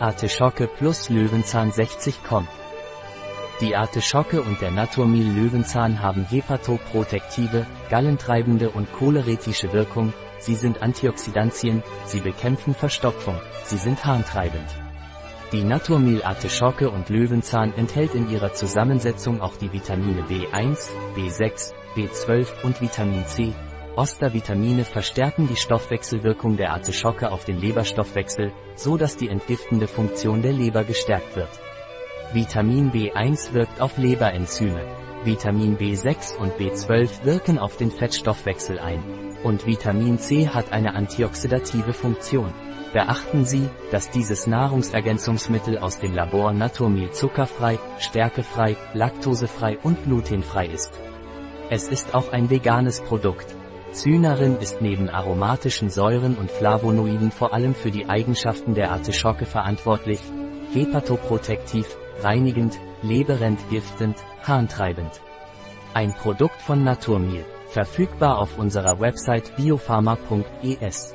Artischocke plus Löwenzahn 60 kommt. Die Artischocke und der Naturmil Löwenzahn haben hepatoprotektive, gallentreibende und choleretische Wirkung, sie sind Antioxidantien, sie bekämpfen Verstopfung, sie sind harntreibend. Die Naturmil Artischocke und Löwenzahn enthält in ihrer Zusammensetzung auch die Vitamine B1, B6, B12 und Vitamin C. Ostervitamine verstärken die Stoffwechselwirkung der Artischocke auf den Leberstoffwechsel, so dass die entgiftende Funktion der Leber gestärkt wird. Vitamin B1 wirkt auf Leberenzyme. Vitamin B6 und B12 wirken auf den Fettstoffwechsel ein. Und Vitamin C hat eine antioxidative Funktion. Beachten Sie, dass dieses Nahrungsergänzungsmittel aus dem Labor Naturmil zuckerfrei, stärkefrei, laktosefrei und glutenfrei ist. Es ist auch ein veganes Produkt. Cynarin ist neben aromatischen Säuren und Flavonoiden vor allem für die Eigenschaften der Artischocke verantwortlich, hepatoprotektiv, reinigend, leberentgiftend, harntreibend. Ein Produkt von Naturmil, verfügbar auf unserer Website biopharma.es.